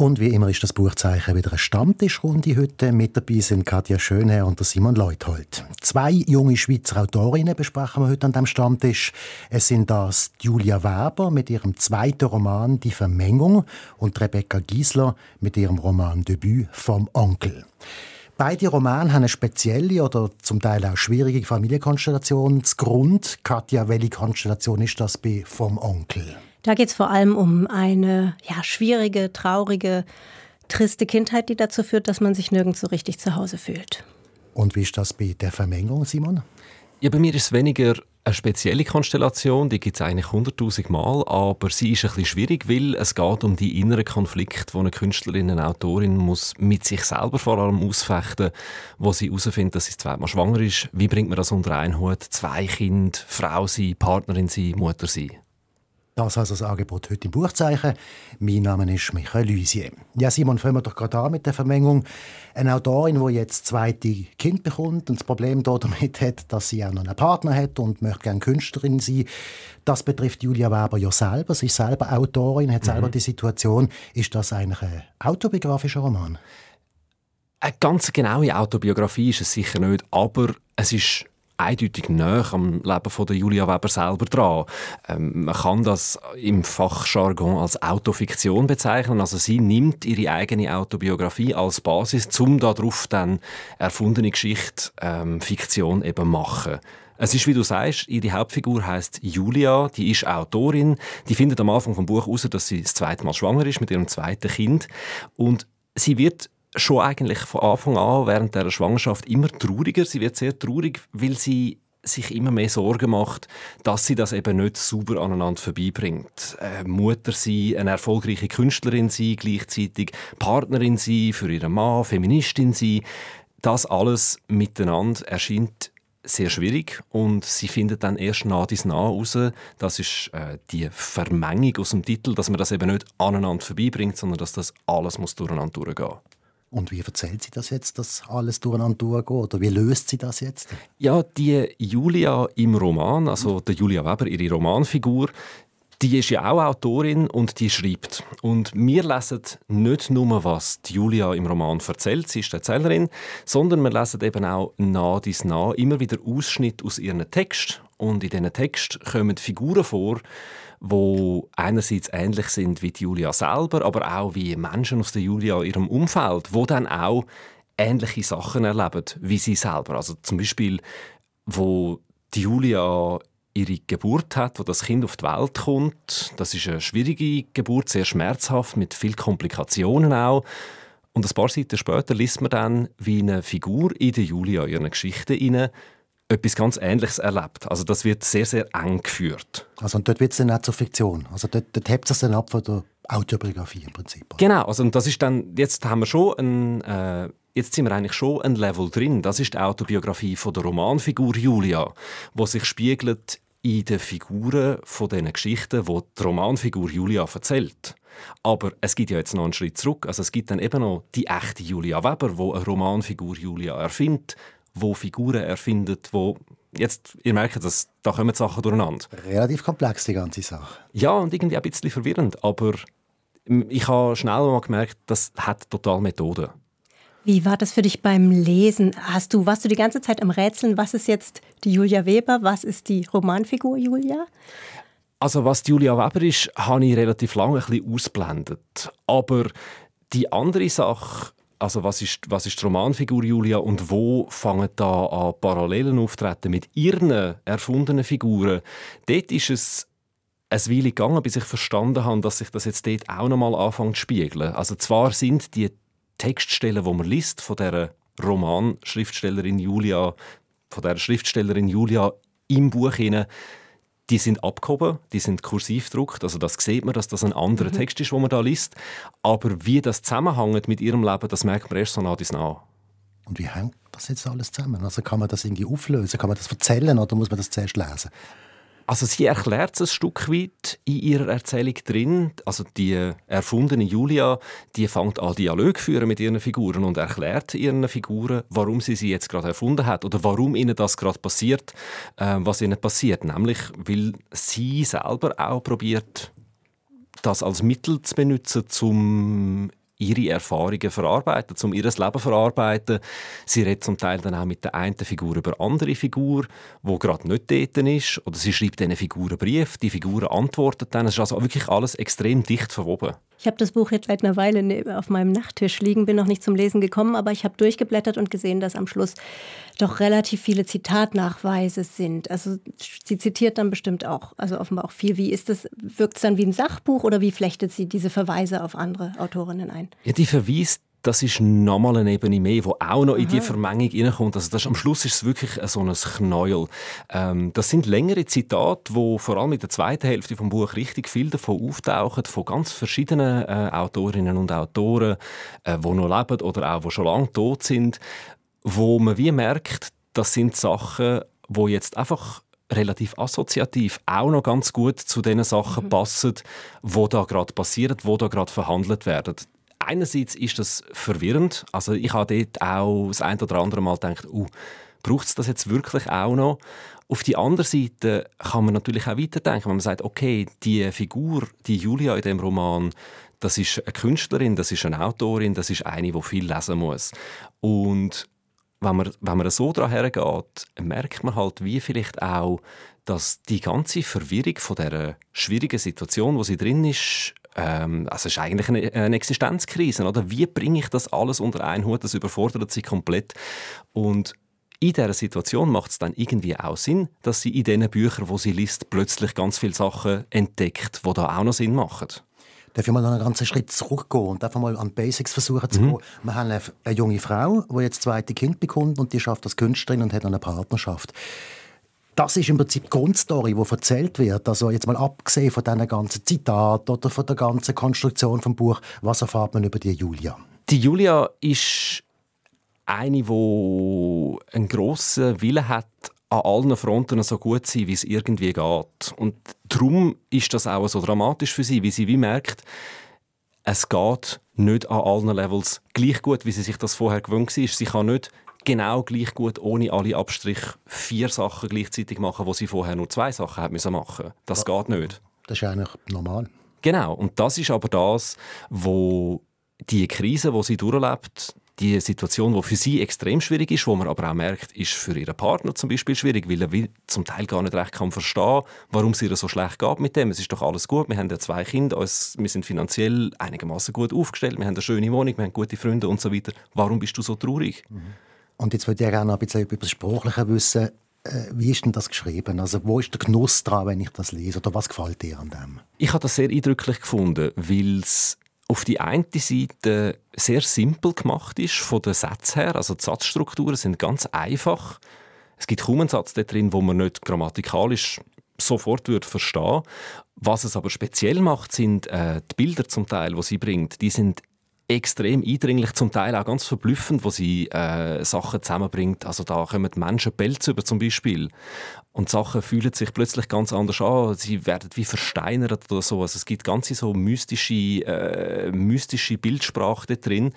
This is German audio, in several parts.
und wie immer ist das Buchzeichen wieder eine Stammtischrunde heute. Mit dabei sind Katja Schönherr und Simon Leuthold. Zwei junge Schweizer Autorinnen besprechen wir heute an dem Stammtisch. Es sind das Julia Werber mit ihrem zweiten Roman Die Vermengung und Rebecca Giesler mit ihrem Roman Debüt vom Onkel. Beide Romane haben eine spezielle oder zum Teil auch schwierige Familienkonstellation. Das Grund, Katja, welche Konstellation ist das bei vom Onkel? Da geht es vor allem um eine ja, schwierige, traurige, triste Kindheit, die dazu führt, dass man sich nirgends so richtig zu Hause fühlt. Und wie ist das bei der Vermengung, Simon? Ja, bei mir ist es weniger eine spezielle Konstellation, die gibt es eigentlich hunderttausend Mal, aber sie ist ein bisschen schwierig, weil es geht um die inneren Konflikte, die eine Künstlerin, eine Autorin muss mit sich selber vor allem ausfechten, wo sie herausfindet, dass sie zweimal schwanger ist. Wie bringt man das unter einen Hut? Zwei Kinder, Frau sein, Partnerin sein, Mutter sein. Das also das Angebot heute im Buchzeichen. Mein Name ist Michael Luisier. Ja, Simon, fangen wir doch gerade an mit der Vermengung. Eine Autorin, die jetzt zweite Kind bekommt und das Problem damit hat, dass sie auch noch einen Partner hat und möchte gerne Künstlerin sein. Das betrifft Julia Weber ja selber. Sie ist selber Autorin, hat selber mhm. die Situation. Ist das eigentlich ein autobiografischer Roman? Eine ganz genaue Autobiografie ist es sicher nicht, aber es ist eindeutig näher am Leben von der Julia Weber selber dran. Ähm, man kann das im Fachjargon als Autofiktion bezeichnen. Also sie nimmt ihre eigene Autobiografie als Basis, um darauf dann erfundene Geschichte, ähm, Fiktion eben machen. Es ist, wie du sagst, ihre Hauptfigur heißt Julia, die ist Autorin, die findet am Anfang vom Buch heraus, dass sie das zweite Mal schwanger ist mit ihrem zweiten Kind und sie wird schon eigentlich von Anfang an während der Schwangerschaft immer trauriger. Sie wird sehr traurig, weil sie sich immer mehr Sorgen macht, dass sie das eben nicht sauber aneinander vorbeibringt. Äh, Mutter sein, eine erfolgreiche Künstlerin sein, gleichzeitig Partnerin sein für ihren Mann, Feministin sein. Das alles miteinander erscheint sehr schwierig und sie findet dann erst nah dies nah raus, das ist äh, die Vermengung aus dem Titel, dass man das eben nicht aneinander vorbeibringt, sondern dass das alles muss durcheinander durchgehen. Und wie erzählt sie das jetzt, dass alles durcheinander durchgeht? Oder wie löst sie das jetzt? Ja, die Julia im Roman, also der Julia Weber, ihre Romanfigur, die ist ja auch Autorin und die schreibt. Und wir lesen nicht nur, was die Julia im Roman erzählt, sie ist die Erzählerin, sondern wir lesen eben auch nah dies nah immer wieder Ausschnitte aus ihren Text. Und in diesen Text kommen Figuren vor, wo einerseits ähnlich sind wie die Julia selber, aber auch wie Menschen aus der Julia in ihrem Umfeld, wo dann auch ähnliche Sachen erleben wie sie selber. Also zum Beispiel, wo die Julia ihre Geburt hat, wo das Kind auf die Welt kommt. Das ist eine schwierige Geburt, sehr schmerzhaft, mit vielen Komplikationen auch. Und ein paar Seiten später liest man dann, wie eine Figur in der Julia, in ihrer Geschichte, etwas ganz Ähnliches erlebt. Also das wird sehr, sehr eng geführt. Also und dort wird es dann auch zur Fiktion. Also dort, dort hebt es dann ab von der Autobiografie im Prinzip. Genau, also und das ist dann, jetzt haben wir schon ein, äh, jetzt sind wir eigentlich schon ein Level drin. Das ist die Autobiografie von der Romanfigur Julia, wo sich spiegelt in den Figuren von diesen Geschichten, wo die Romanfigur Julia erzählt. Aber es gibt ja jetzt noch einen Schritt zurück. Also es gibt dann eben noch die echte Julia Weber, wo eine Romanfigur Julia erfindet wo Figuren erfindet, wo jetzt, ihr merkt, dass, da kommen Sachen durcheinander. Relativ komplex, die ganze Sache. Ja, und irgendwie ein bisschen verwirrend, aber ich habe schnell mal gemerkt, das hat total Methode. Wie war das für dich beim Lesen? Hast du, warst du die ganze Zeit am Rätseln, was ist jetzt die Julia Weber, was ist die Romanfigur Julia? Also was die Julia Weber ist, habe ich relativ lange ein bisschen ausblendet. Aber die andere Sache, also was ist, was ist die Romanfigur Julia und wo fangen da an Parallelen auftreten mit ihren erfundenen Figuren? Dort ist es ein Weile gegangen, bis ich verstanden habe, dass sich das jetzt dort auch nochmal anfängt zu spiegeln. Also zwar sind die Textstellen, die man liest, von der Romanschriftstellerin Julia, von der Schriftstellerin Julia im Buch hinein, die sind abgehoben, die sind kursiv gedruckt, also das sieht man, dass das ein anderer mhm. Text ist, wo man da liest. Aber wie das zusammenhängt mit ihrem Leben, das merkt man erst so nah bis nah. Und wie hängt das jetzt alles zusammen? Also kann man das irgendwie auflösen? Kann man das erzählen oder muss man das zuerst lesen? Also sie erklärt es ein Stück weit in ihrer Erzählung drin. Also die erfundene Julia, die fängt an Dialog führen mit ihren Figuren und erklärt ihren Figuren, warum sie sie jetzt gerade erfunden hat oder warum ihnen das gerade passiert, äh, was ihnen passiert. Nämlich, weil sie selber auch probiert, das als Mittel zu benutzen, um ihre Erfahrungen verarbeiten, um ihr Leben verarbeiten. Sie redet zum Teil dann auch mit der einen Figur über andere Figur, wo gerade nicht dort ist, oder sie schreibt diesen Figuren Brief, die Figuren antworten dann. Es ist also wirklich alles extrem dicht verwoben. Ich habe das Buch jetzt seit einer Weile ne, auf meinem Nachttisch liegen, bin noch nicht zum Lesen gekommen, aber ich habe durchgeblättert und gesehen, dass am Schluss doch relativ viele Zitatnachweise sind. Also sie zitiert dann bestimmt auch, also offenbar auch viel. Wie ist das? Wirkt es dann wie ein Sachbuch oder wie flechtet sie diese Verweise auf andere Autorinnen ein? Ja, die verweist das ist nochmal eine Ebene mehr, die auch noch in die Vermengung hineinkommt. Also das, am Schluss ist es wirklich so ein Knäuel. Ähm, das sind längere Zitate, wo vor allem in der zweiten Hälfte des Buch richtig viel davon auftauchen, von ganz verschiedenen äh, Autorinnen und Autoren, äh, die noch leben oder auch die schon lange tot sind, wo man wie merkt, das sind Sachen, wo jetzt einfach relativ assoziativ auch noch ganz gut zu den Sachen mhm. passen, wo da gerade passieren, wo da gerade verhandelt werden einerseits ist das verwirrend. Also ich habe dort auch das ein oder andere Mal gedacht, uh, braucht es das jetzt wirklich auch noch? Auf die andere Seite kann man natürlich auch weiterdenken, wenn man sagt, okay, die Figur, die Julia in dem Roman, das ist eine Künstlerin, das ist eine Autorin, das ist eine, die viel lesen muss. Und wenn man, wenn man so daran hergeht, merkt man halt, wie vielleicht auch, dass die ganze Verwirrung von dieser schwierigen Situation, wo sie drin ist, ähm, also es ist eigentlich eine, eine, Existenzkrise. Oder? Wie bringe ich das alles unter einen Hut? Das überfordert sie komplett. Und in dieser Situation macht es dann irgendwie auch Sinn, dass sie in diesen Büchern, wo sie liest, plötzlich ganz viele Sachen entdeckt, die da auch noch Sinn machen. Darf ich mal noch einen ganzen Schritt zurückgehen und einfach mal an Basics versuchen zu mhm. gehen? Wir haben eine, eine junge Frau, die jetzt zweite Kind bekommt und die schafft als Künstlerin und hat eine Partnerschaft das ist im Prinzip die Grundstory, die erzählt wird. Also jetzt mal abgesehen von diesen ganzen Zitaten oder von der ganzen Konstruktion vom Buch, was erfahrt man über die Julia? Die Julia ist eine, die einen grossen Willen hat, an allen Fronten so gut zu sein, wie es irgendwie geht. Und darum ist das auch so dramatisch für sie, wie sie wie merkt, es geht nicht an allen Levels gleich gut, wie sie sich das vorher gewöhnt war. Sie kann nicht genau gleich gut, ohne alle Abstriche, vier Sachen gleichzeitig machen, wo sie vorher nur zwei Sachen haben müssen machen. Das ja. geht nicht. Das ist eigentlich normal. Genau. Und das ist aber das, wo die Krise, wo sie durchlebt, die Situation, die für sie extrem schwierig ist, wo man aber auch merkt, ist für ihren Partner zum Beispiel schwierig, weil er zum Teil gar nicht recht kann verstehen, warum es ihr so schlecht geht mit dem. Es ist doch alles gut, wir haben ja zwei Kinder, wir sind finanziell einigermaßen gut aufgestellt, wir haben eine schöne Wohnung, wir haben gute Freunde und so weiter. Warum bist du so traurig? Mhm. Und jetzt würde ich gerne noch ein bisschen über das Sprachliche wissen. Äh, wie ist denn das geschrieben? Also wo ist der Genuss dran, wenn ich das lese? Oder was gefällt dir an dem? Ich habe das sehr eindrücklich gefunden, weil es auf die eine Seite sehr simpel gemacht ist von den Sätzen her. Also die Satzstrukturen sind ganz einfach. Es gibt kaum einen Satz drin, wo man nicht grammatikalisch sofort würde verstehen. Was es aber speziell macht, sind äh, die Bilder zum Teil, wo sie bringt. Die sind extrem eindringlich, zum Teil auch ganz verblüffend, wo sie äh, Sachen zusammenbringt. Also da kommen Menschen Pelz über zum Beispiel und Sachen fühlen sich plötzlich ganz anders an. Sie werden wie versteinert oder so. Also es gibt ganze so mystische, äh, mystische Bildsprache da drin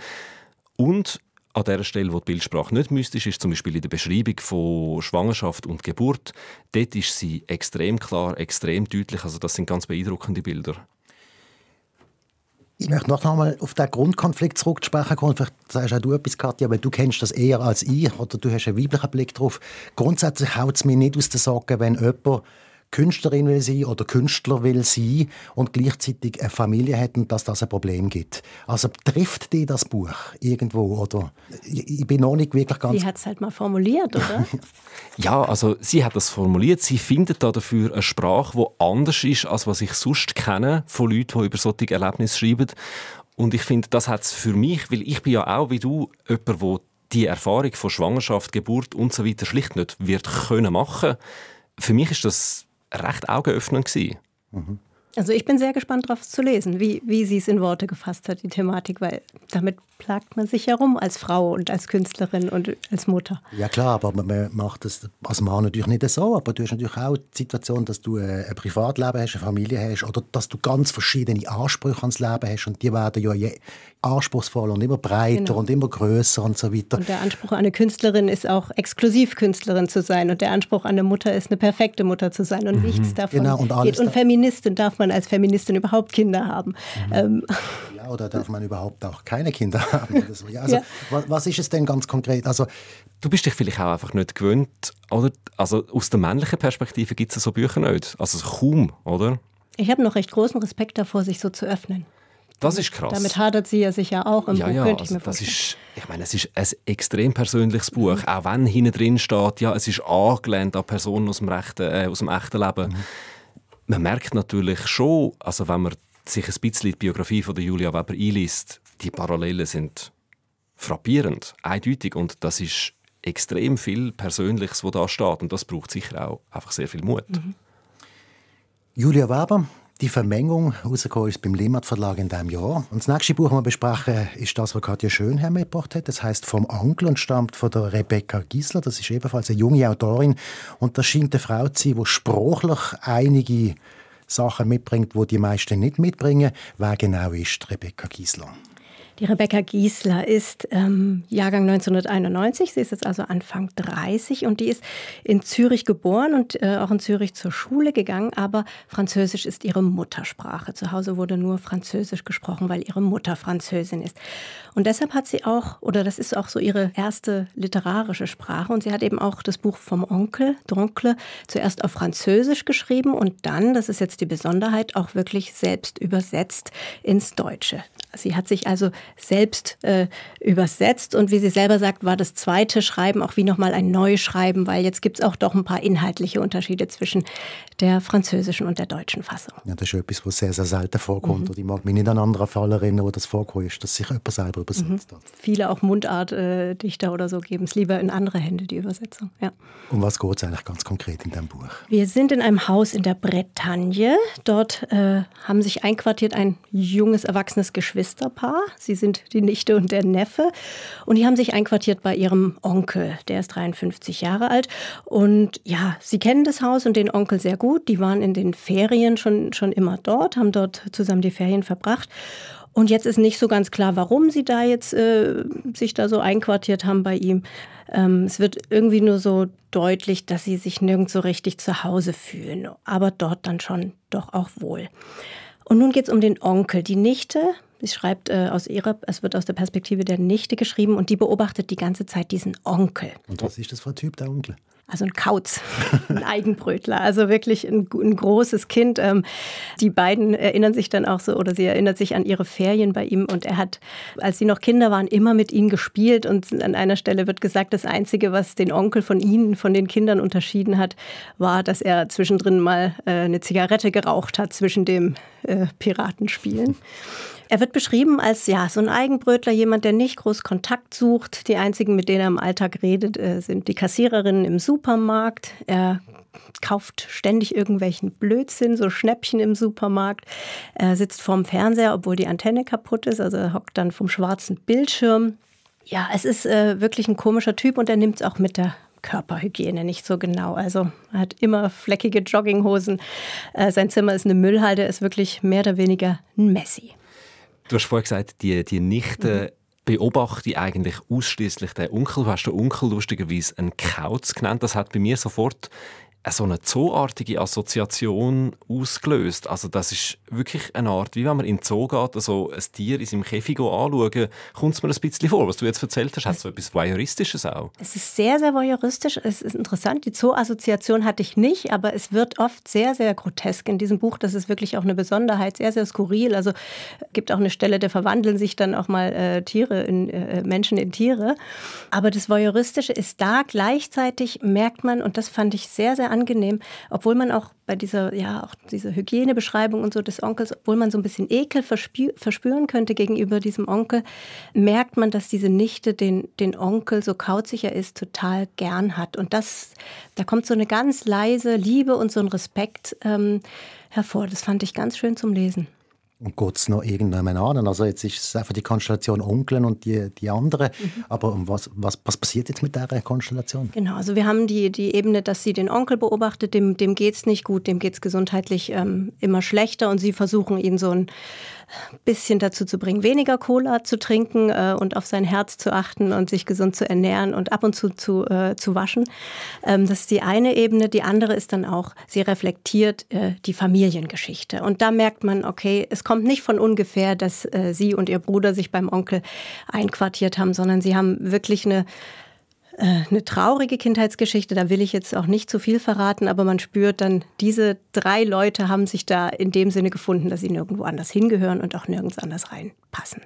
und an der Stelle, wo die Bildsprache nicht mystisch ist, zum Beispiel in der Beschreibung von Schwangerschaft und Geburt, dort ist sie extrem klar, extrem deutlich. Also das sind ganz beeindruckende Bilder. Ich möchte noch einmal auf den Grundkonflikt zurücksprechen kommen. Vielleicht sagst auch du etwas, Katja, weil du kennst das eher als ich oder du hast einen weiblichen Blick drauf. Grundsätzlich haut es mir nicht aus den Socken, wenn jemand Künstlerin will sein oder Künstler will sein und gleichzeitig eine Familie hat und dass das ein Problem gibt. Also trifft die das Buch irgendwo oder ich bin noch nicht wirklich ganz... Sie hat es halt mal formuliert, oder? ja, also sie hat das formuliert. Sie findet da dafür eine Sprache, die anders ist, als was ich sonst kenne von Leuten, die über solche Erlebnisse schreiben. Und ich finde, das hat es für mich, weil ich bin ja auch wie du jemand, der die Erfahrung von Schwangerschaft, Geburt und so weiter schlicht nicht wird können machen. Für mich ist das recht augenöffnend. Mhm. Also ich bin sehr gespannt darauf zu lesen, wie, wie sie es in Worte gefasst hat, die Thematik, weil damit plagt man sich herum als Frau und als Künstlerin und als Mutter. Ja klar, aber man macht das als Mann natürlich nicht so, aber du hast natürlich auch die Situation, dass du äh, ein Privatleben hast, eine Familie hast oder dass du ganz verschiedene Ansprüche ans Leben hast und die werden ja je anspruchsvoller und immer breiter genau. und immer größer und so weiter. Und der Anspruch an eine Künstlerin ist auch Exklusivkünstlerin zu sein und der Anspruch an eine Mutter ist eine perfekte Mutter zu sein und mhm. nichts davon genau, und geht. Und Feministin darf man als Feministin überhaupt Kinder haben. Mhm. Ähm. Ja, oder darf man überhaupt auch keine Kinder haben? So. Ja, also, ja. Was, ist es denn ganz konkret? Also, du bist dich vielleicht auch einfach nicht gewöhnt, oder? Also aus der männlichen Perspektive gibt es so Bücher nicht. Also kaum, oder? Ich habe noch recht großen Respekt davor, sich so zu öffnen. Das ist krass. Damit hadert sie ja sicher auch im ja, Buch, ja, könnte ich also mir das ist, ich meine, es ist ein extrem persönliches Buch, mhm. auch wenn hinten drin steht, ja, es ist angelehnt an Personen aus dem, rechten, äh, aus dem echten Leben. Mhm. Man merkt natürlich schon, also wenn man sich ein bisschen die Biografie von der Julia Weber einliest, die Parallelen sind frappierend, eindeutig und das ist extrem viel Persönliches, was da steht und das braucht sicher auch einfach sehr viel Mut. Mhm. Julia Weber, die Vermengung rausgekommen ist beim Limmat Verlag in diesem Jahr. Und das nächste Buch, das wir besprechen, ist das, was Katja Schönherr mitgebracht hat. Das heißt «Vom Onkel» und stammt von der Rebecca Gisler. Das ist ebenfalls eine junge Autorin. Und das scheint eine Frau zu sein, die sprachlich einige Sachen mitbringt, die die meisten nicht mitbringen. Wer genau ist Rebecca Gisler? Die Rebecca Giesler ist ähm, Jahrgang 1991, sie ist jetzt also Anfang 30 und die ist in Zürich geboren und äh, auch in Zürich zur Schule gegangen, aber Französisch ist ihre Muttersprache. Zu Hause wurde nur Französisch gesprochen, weil ihre Mutter Französin ist. Und deshalb hat sie auch, oder das ist auch so ihre erste literarische Sprache und sie hat eben auch das Buch vom Onkel, D'Oncle, zuerst auf Französisch geschrieben und dann, das ist jetzt die Besonderheit, auch wirklich selbst übersetzt ins Deutsche. Sie hat sich also selbst äh, übersetzt. Und wie sie selber sagt, war das zweite Schreiben auch wie nochmal ein Neuschreiben, weil jetzt gibt es auch doch ein paar inhaltliche Unterschiede zwischen der französischen und der deutschen Fassung. Ja, das ist etwas, was sehr, sehr selten vorkommt. Mhm. ich mag mich nicht an anderen Fall erinnern, wo das vorkommt, ist, dass sich jemand selber übersetzt mhm. hat. Viele auch Mundartdichter äh, oder so geben es lieber in andere Hände, die Übersetzung. Ja. Um was geht es eigentlich ganz konkret in deinem Buch? Wir sind in einem Haus in der Bretagne. Dort äh, haben sich einquartiert ein junges, erwachsenes Geschwisterpaar. Sie sind die Nichte und der Neffe. Und die haben sich einquartiert bei ihrem Onkel. Der ist 53 Jahre alt. Und ja, sie kennen das Haus und den Onkel sehr gut. Die waren in den Ferien schon, schon immer dort, haben dort zusammen die Ferien verbracht. Und jetzt ist nicht so ganz klar, warum sie da jetzt äh, sich da so einquartiert haben bei ihm. Ähm, es wird irgendwie nur so deutlich, dass sie sich nirgends so richtig zu Hause fühlen, aber dort dann schon doch auch wohl. Und nun geht es um den Onkel. Die Nichte, sie schreibt äh, aus ihrer, es wird aus der Perspektive der Nichte geschrieben und die beobachtet die ganze Zeit diesen Onkel. Und was ist das für ein Typ, der Onkel? also ein Kauz, ein Eigenbrötler, also wirklich ein, ein großes Kind. Ähm, die beiden erinnern sich dann auch so, oder sie erinnert sich an ihre Ferien bei ihm und er hat, als sie noch Kinder waren, immer mit ihnen gespielt und an einer Stelle wird gesagt, das Einzige, was den Onkel von ihnen, von den Kindern unterschieden hat, war, dass er zwischendrin mal äh, eine Zigarette geraucht hat zwischen dem äh, Piratenspielen. Er wird beschrieben als ja, so ein Eigenbrötler, jemand, der nicht groß Kontakt sucht. Die einzigen, mit denen er im Alltag redet, äh, sind die Kassiererinnen im Supermarkt. Er kauft ständig irgendwelchen Blödsinn, so Schnäppchen im Supermarkt. Er sitzt vorm Fernseher, obwohl die Antenne kaputt ist, also er hockt dann vom schwarzen Bildschirm. Ja, es ist äh, wirklich ein komischer Typ und er nimmt es auch mit der Körperhygiene nicht so genau. Also er hat immer fleckige Jogginghosen. Äh, sein Zimmer ist eine Müllhalde, ist wirklich mehr oder weniger ein Messi. Du hast vorhin gesagt, die, die Nichte mhm. beobachte eigentlich ausschließlich den Onkel. Du hast den Onkel lustigerweise einen Kauz genannt. Das hat bei mir sofort so eine zooartige Assoziation ausgelöst. Also das ist wirklich eine Art, wie wenn man in den Zoo geht, also ein Tier in seinem Käfig anschauen, kommt es mir ein bisschen vor. Was du jetzt erzählt hast, hat so etwas Voyeuristisches auch. Es ist sehr, sehr voyeuristisch. Es ist interessant. Die Zoo-Assoziation hatte ich nicht, aber es wird oft sehr, sehr grotesk in diesem Buch. Das ist wirklich auch eine Besonderheit, sehr, sehr skurril. Also gibt auch eine Stelle, da verwandeln sich dann auch mal äh, Tiere in äh, Menschen in Tiere. Aber das Voyeuristische ist da. Gleichzeitig merkt man, und das fand ich sehr, sehr angenehm, obwohl man auch bei dieser, ja, auch diese Hygienebeschreibung und so des Onkels, obwohl man so ein bisschen Ekel verspüren könnte gegenüber diesem Onkel, merkt man, dass diese Nichte den, den Onkel, so kauzig er ist, total gern hat. Und das, da kommt so eine ganz leise Liebe und so ein Respekt ähm, hervor. Das fand ich ganz schön zum Lesen. Und geht es noch irgendjemand an? Also jetzt ist es einfach die Konstellation Onkeln und die, die anderen. Mhm. Aber was, was, was passiert jetzt mit dieser Konstellation? Genau, also wir haben die, die Ebene, dass sie den Onkel beobachtet, dem, dem geht es nicht gut, dem geht es gesundheitlich ähm, immer schlechter und sie versuchen ihn so ein bisschen dazu zu bringen, weniger Cola zu trinken äh, und auf sein Herz zu achten und sich gesund zu ernähren und ab und zu zu, äh, zu waschen. Ähm, das ist die eine Ebene. Die andere ist dann auch, sie reflektiert äh, die Familiengeschichte. Und da merkt man, okay, es kommt nicht von ungefähr, dass äh, sie und ihr Bruder sich beim Onkel einquartiert haben, sondern sie haben wirklich eine eine traurige Kindheitsgeschichte, da will ich jetzt auch nicht zu viel verraten, aber man spürt dann, diese drei Leute haben sich da in dem Sinne gefunden, dass sie nirgendwo anders hingehören und auch nirgends anders reinpassen.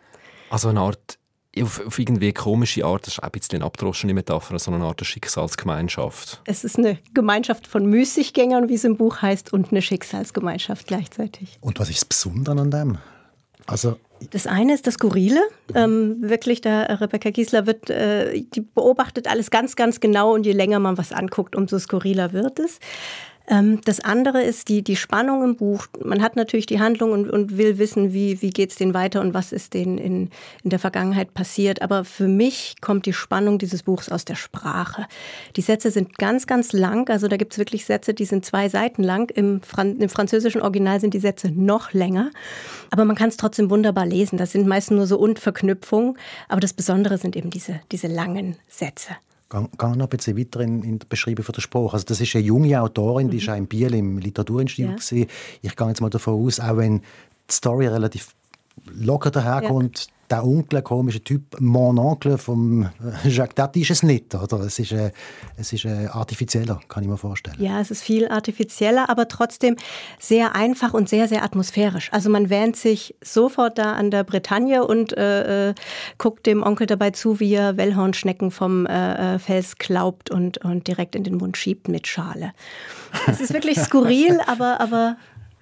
Also eine Art, auf, auf irgendwie komische Art, das ist ein bisschen eine abdroschene Metapher, so eine Art Schicksalsgemeinschaft. Es ist eine Gemeinschaft von Müßiggängern, wie es im Buch heißt, und eine Schicksalsgemeinschaft gleichzeitig. Und was ist das Besondere an dem? Also das eine ist das Skurrile. Ähm, wirklich, der Rebecca Giesler wird, äh, die beobachtet alles ganz, ganz genau und je länger man was anguckt, umso skurriler wird es. Ähm, das andere ist die, die Spannung im Buch. Man hat natürlich die Handlung und, und will wissen, wie, wie geht es denen weiter und was ist denen in, in der Vergangenheit passiert. Aber für mich kommt die Spannung dieses Buchs aus der Sprache. Die Sätze sind ganz, ganz lang. Also da gibt es wirklich Sätze, die sind zwei Seiten lang. Im, Fran Im französischen Original sind die Sätze noch länger. Aber man kann es trotzdem wunderbar lesen. Das sind meistens nur so Und-Verknüpfungen. Aber das Besondere sind eben diese, diese langen Sätze. Gehen noch ein bisschen weiter in, in der Beschreibung von der Sprache. Also das ist eine junge Autorin, die mhm. ist auch in Biel im Literaturinstitut. Ja. Ich gehe jetzt mal davon aus, auch wenn die Story relativ locker daherkommt, der Onkel, komische Typ, Mon Onkel vom Jacques Tati ist es nicht, oder? Es ist, äh, es ist äh, artifizieller, kann ich mir vorstellen. Ja, es ist viel artifizieller, aber trotzdem sehr einfach und sehr, sehr atmosphärisch. Also man wähnt sich sofort da an der Bretagne und äh, äh guckt dem Onkel dabei zu, wie er Wellhornschnecken vom äh, äh, Fels klaubt und, und direkt in den Mund schiebt mit Schale. Es ist wirklich skurril, aber, aber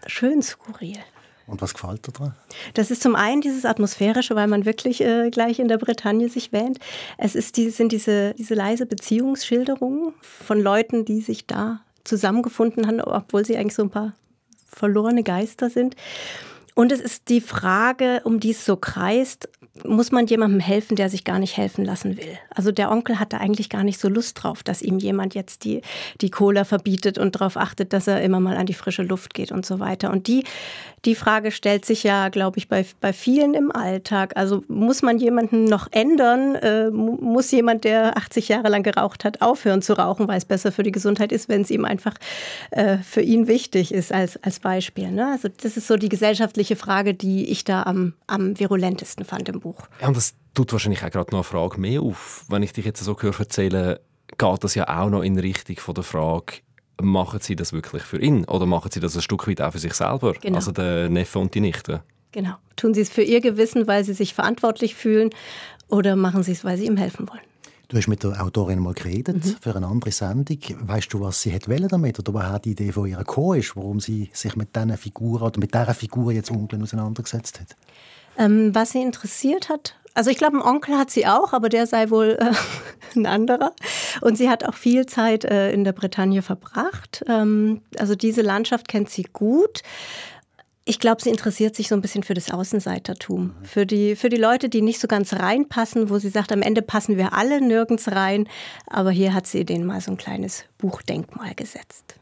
schön skurril. Und was gefällt dir daran? Das ist zum einen dieses Atmosphärische, weil man wirklich äh, gleich in der Bretagne sich wähnt. Es ist die, sind diese, diese leise Beziehungsschilderungen von Leuten, die sich da zusammengefunden haben, obwohl sie eigentlich so ein paar verlorene Geister sind. Und es ist die Frage, um die es so kreist, muss man jemandem helfen, der sich gar nicht helfen lassen will. Also der Onkel hatte eigentlich gar nicht so Lust drauf, dass ihm jemand jetzt die, die Cola verbietet und darauf achtet, dass er immer mal an die frische Luft geht und so weiter. Und die, die Frage stellt sich ja, glaube ich, bei, bei vielen im Alltag. Also muss man jemanden noch ändern? Äh, muss jemand, der 80 Jahre lang geraucht hat, aufhören zu rauchen, weil es besser für die Gesundheit ist, wenn es ihm einfach äh, für ihn wichtig ist, als, als Beispiel. Ne? Also das ist so die gesellschaftliche Frage, die ich da am, am virulentesten fand im Buch. Ja, und das tut wahrscheinlich auch gerade noch eine Frage mehr auf. Wenn ich dich jetzt so höre erzählen, geht das ja auch noch in Richtung von der Frage, machen sie das wirklich für ihn oder machen sie das ein Stück weit auch für sich selber? Genau. Also der Neffe und die Nichte. Genau. Tun sie es für ihr Gewissen, weil sie sich verantwortlich fühlen oder machen sie es, weil sie ihm helfen wollen? Du hast mit der Autorin mal geredet mhm. für eine andere Sendung. Weißt du, was sie hat damit oder woher die Idee von ihr gekommen ist, warum sie sich mit diesen Figuren oder mit dieser Figur jetzt unglücklich auseinandergesetzt hat? Ähm, was sie interessiert hat, also ich glaube, ein Onkel hat sie auch, aber der sei wohl äh, ein anderer. Und sie hat auch viel Zeit äh, in der Bretagne verbracht. Ähm, also diese Landschaft kennt sie gut. Ich glaube, sie interessiert sich so ein bisschen für das Außenseitertum. Für die, für die Leute, die nicht so ganz reinpassen, wo sie sagt, am Ende passen wir alle nirgends rein. Aber hier hat sie denen mal so ein kleines Buchdenkmal gesetzt.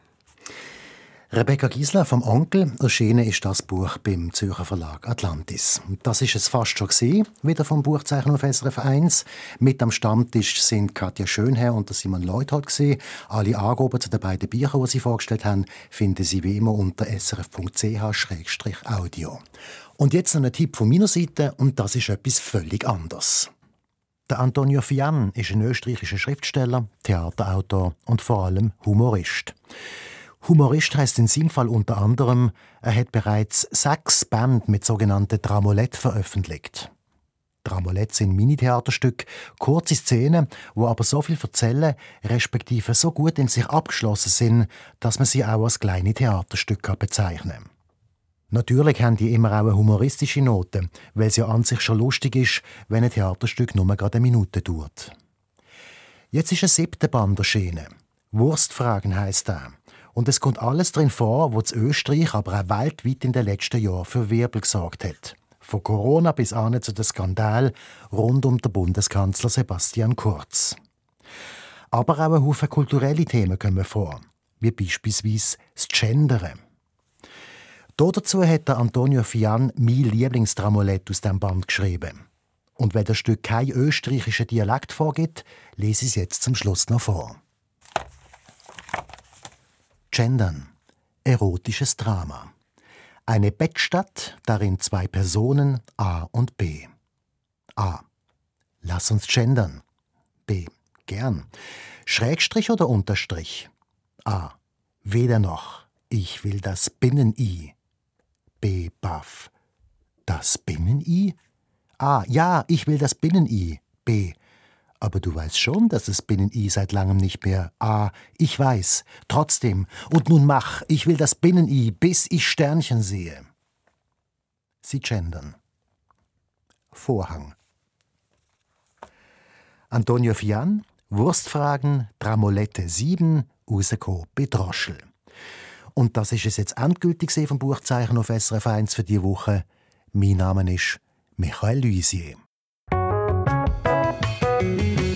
Rebecca Giesler vom Onkel. Erschienen ist das Buch beim Zürcher Verlag Atlantis. Das ist es fast schon gewesen, wieder vom Buchzeichen auf SRF 1. Mit am Stammtisch sind Katja Schönherr und Simon Leuthold gewesen. Alle Angaben zu den beiden Büchern, die sie vorgestellt haben, finden Sie wie immer unter srf.ch-audio. Und jetzt noch ein Tipp von meiner Seite und das ist etwas völlig anderes. Der Antonio Fian ist ein österreichischer Schriftsteller, Theaterautor und vor allem Humorist. Humorist heißt in seinem Fall unter anderem, er hat bereits sechs Band mit sogenannten Dramolett veröffentlicht. Dramolette sind Mini-Theaterstücke, kurze Szenen, wo aber so viel erzählen, respektive so gut in sich abgeschlossen sind, dass man sie auch als kleine Theaterstücke bezeichnen kann. Natürlich haben die immer auch eine humoristische Note, weil es ja an sich schon lustig ist, wenn ein Theaterstück nur gerade eine Minute dauert. Jetzt ist ein siebter Band erschienen. Wurstfragen heisst er. Und es kommt alles drin vor, was Österreich, aber auch weltweit in den letzten Jahren für Wirbel gesorgt hat. Von Corona bis an zu dem Skandal rund um den Bundeskanzler Sebastian Kurz. Aber auch ein Haufen kulturelle Themen kommen vor, wie beispielsweise das Gendern. Dazu hat der Antonio Fian mein Lieblingstramolett aus dem Band geschrieben. Und wenn das Stück kein österreichischer Dialekt vorgibt, lese ich es jetzt zum Schluss noch vor. Gendern. Erotisches Drama. Eine Bettstadt, darin zwei Personen A und B. A. Lass uns gendern. B. Gern. Schrägstrich oder Unterstrich? A. Weder noch. Ich will das Binnen-I. B. Baff. Das Binnen-I? A. Ja, ich will das Binnen-I. B. Aber du weißt schon, dass es Binnen-I seit langem nicht mehr. A. Ich weiß. Trotzdem. Und nun mach. Ich will das Binnen-I, bis ich Sternchen sehe. Sie gendern. Vorhang. Antonio Fian, Wurstfragen, Dramolette 7, Useko Bedroschel. Und das ist es jetzt endgültig vom Buchzeichen auf SRF 1 für diese Woche. Mein Name ist Michael Luisier.